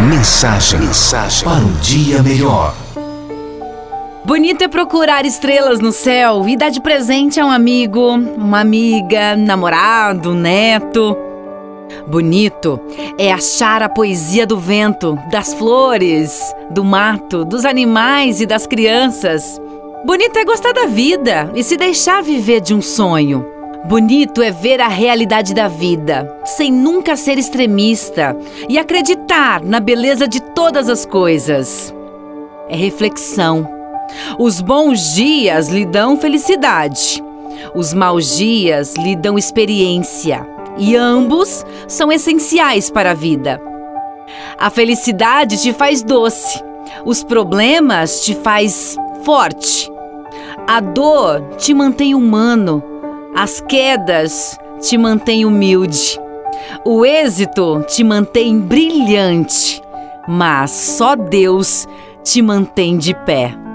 Mensagem, mensagem para um dia melhor. Bonito é procurar estrelas no céu e dar de presente a um amigo, uma amiga, namorado, neto. Bonito é achar a poesia do vento, das flores, do mato, dos animais e das crianças. Bonito é gostar da vida e se deixar viver de um sonho. Bonito é ver a realidade da vida, sem nunca ser extremista e acreditar na beleza de todas as coisas. É reflexão. Os bons dias lhe dão felicidade, os maus dias lhe dão experiência, e ambos são essenciais para a vida. A felicidade te faz doce, os problemas te faz forte. A dor te mantém humano as quedas te mantêm humilde. O êxito te mantém brilhante. Mas só Deus te mantém de pé.